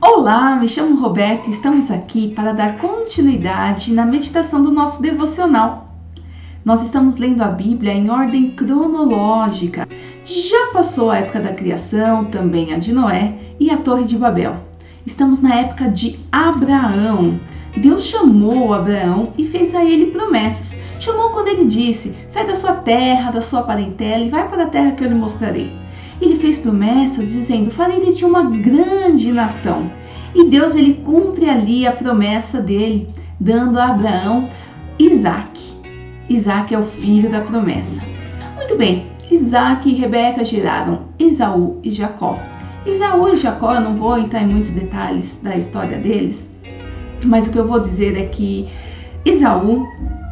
Olá, me chamo Roberto e estamos aqui para dar continuidade na meditação do nosso devocional. Nós estamos lendo a Bíblia em ordem cronológica. Já passou a época da criação, também a de Noé e a Torre de Babel. Estamos na época de Abraão. Deus chamou Abraão e fez a ele promessas. Chamou quando ele disse: Sai da sua terra, da sua parentela e vai para a terra que eu lhe mostrarei. Ele fez promessas dizendo: Farei de ti uma grande nação. E Deus ele cumpre ali a promessa dele, dando a Abraão Isaac. Isaac é o filho da promessa. Muito bem, Isaac e Rebeca geraram Esaú e Jacó. Esaú e Jacó, eu não vou entrar em muitos detalhes da história deles, mas o que eu vou dizer é que Esaú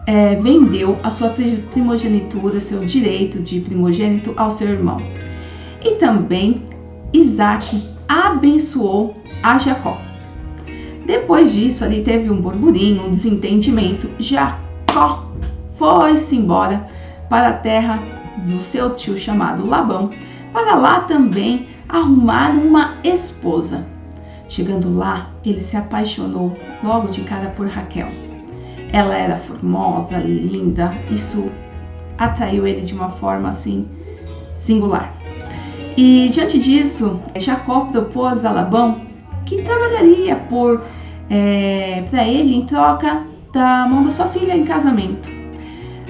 é, vendeu a sua primogenitura, seu direito de primogênito ao seu irmão. E também Isaac abençoou a Jacó. Depois disso, ali teve um burburinho, um desentendimento. Jacó foi-se embora para a terra do seu tio chamado Labão, para lá também arrumar uma esposa. Chegando lá, ele se apaixonou logo de cara por Raquel. Ela era formosa, linda, isso atraiu ele de uma forma assim singular. E diante disso, Jacó propôs a Labão que trabalharia por é, para ele em troca da mão da sua filha em casamento.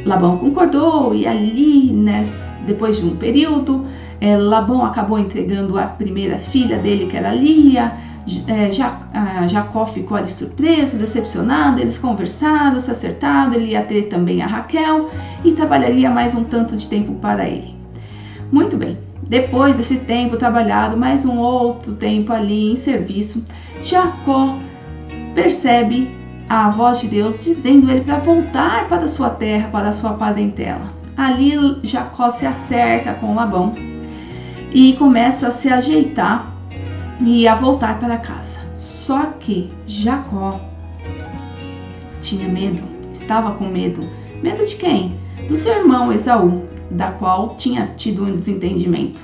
Labão concordou e ali, né, depois de um período, é, Labão acabou entregando a primeira filha dele, que era Lia. É, Jacó ficou ali surpreso, decepcionado. Eles conversaram, se acertaram. Ele ia ter também a Raquel e trabalharia mais um tanto de tempo para ele. Muito bem, depois desse tempo trabalhado, mais um outro tempo ali em serviço, Jacó percebe a voz de Deus dizendo ele para voltar para sua terra, para sua parentela. Ali Jacó se acerta com Labão e começa a se ajeitar e a voltar para casa. Só que Jacó tinha medo, estava com medo. Medo de quem? Do seu irmão Esaú, da qual tinha tido um desentendimento.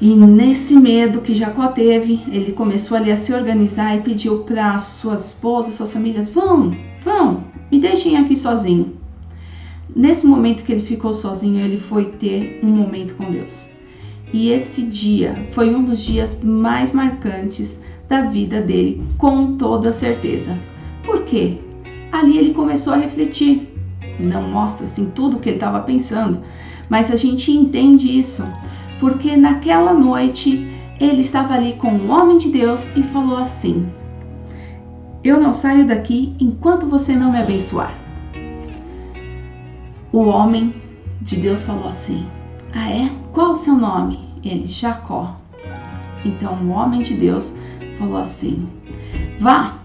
E nesse medo que Jacó teve, ele começou ali a se organizar e pediu para suas esposas, suas famílias: vão, vão, me deixem aqui sozinho. Nesse momento que ele ficou sozinho, ele foi ter um momento com Deus. E esse dia foi um dos dias mais marcantes da vida dele, com toda certeza. Por quê? Ali ele começou a refletir não mostra assim tudo o que ele estava pensando, mas a gente entende isso porque naquela noite ele estava ali com um homem de Deus e falou assim: Eu não saio daqui enquanto você não me abençoar. O homem de Deus falou assim: Ah, é? Qual o seu nome? Ele, Jacó. Então o homem de Deus falou assim: Vá,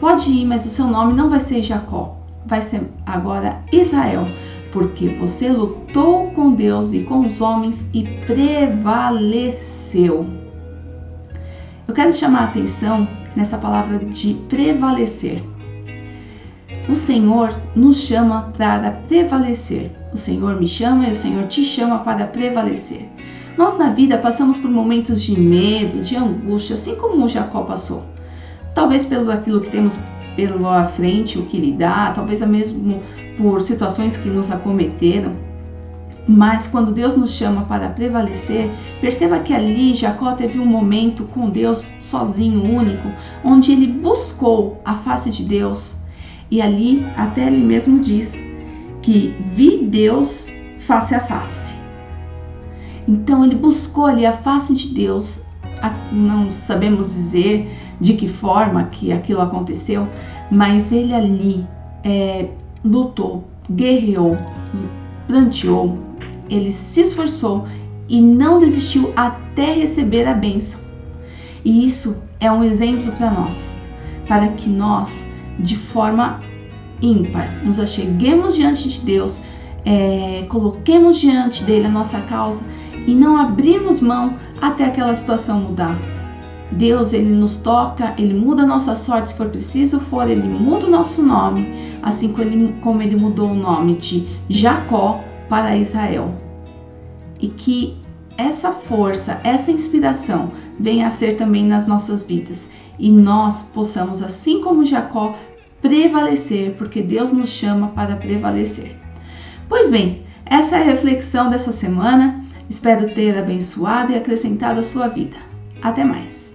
pode ir, mas o seu nome não vai ser Jacó, vai ser agora Israel, porque você lutou com Deus e com os homens e prevaleceu. Eu quero chamar a atenção nessa palavra de prevalecer. O Senhor nos chama para prevalecer. O Senhor me chama e o Senhor te chama para prevalecer. Nós na vida passamos por momentos de medo, de angústia, assim como Jacó passou. Talvez pelo aquilo que temos pela frente o que lhe dá, talvez mesmo por situações que nos acometeram. Mas quando Deus nos chama para prevalecer, perceba que ali Jacó teve um momento com Deus sozinho, único, onde ele buscou a face de Deus. E ali até ele mesmo diz que vi Deus face a face. Então ele buscou ali a face de Deus. Não sabemos dizer de que forma que aquilo aconteceu, mas ele ali é, lutou, guerreou, planteou, ele se esforçou e não desistiu até receber a bênção. E isso é um exemplo para nós, para que nós, de forma ímpar, nos acheguemos diante de Deus, é, coloquemos diante dele a nossa causa e não abrimos mão até aquela situação mudar. Deus, ele nos toca, ele muda a nossa sorte se for preciso for, ele muda o nosso nome, assim como ele, como ele mudou o nome de Jacó para Israel. E que essa força, essa inspiração venha a ser também nas nossas vidas e nós possamos, assim como Jacó, prevalecer, porque Deus nos chama para prevalecer. Pois bem, essa é a reflexão dessa semana. Espero ter abençoado e acrescentado a sua vida. Até mais!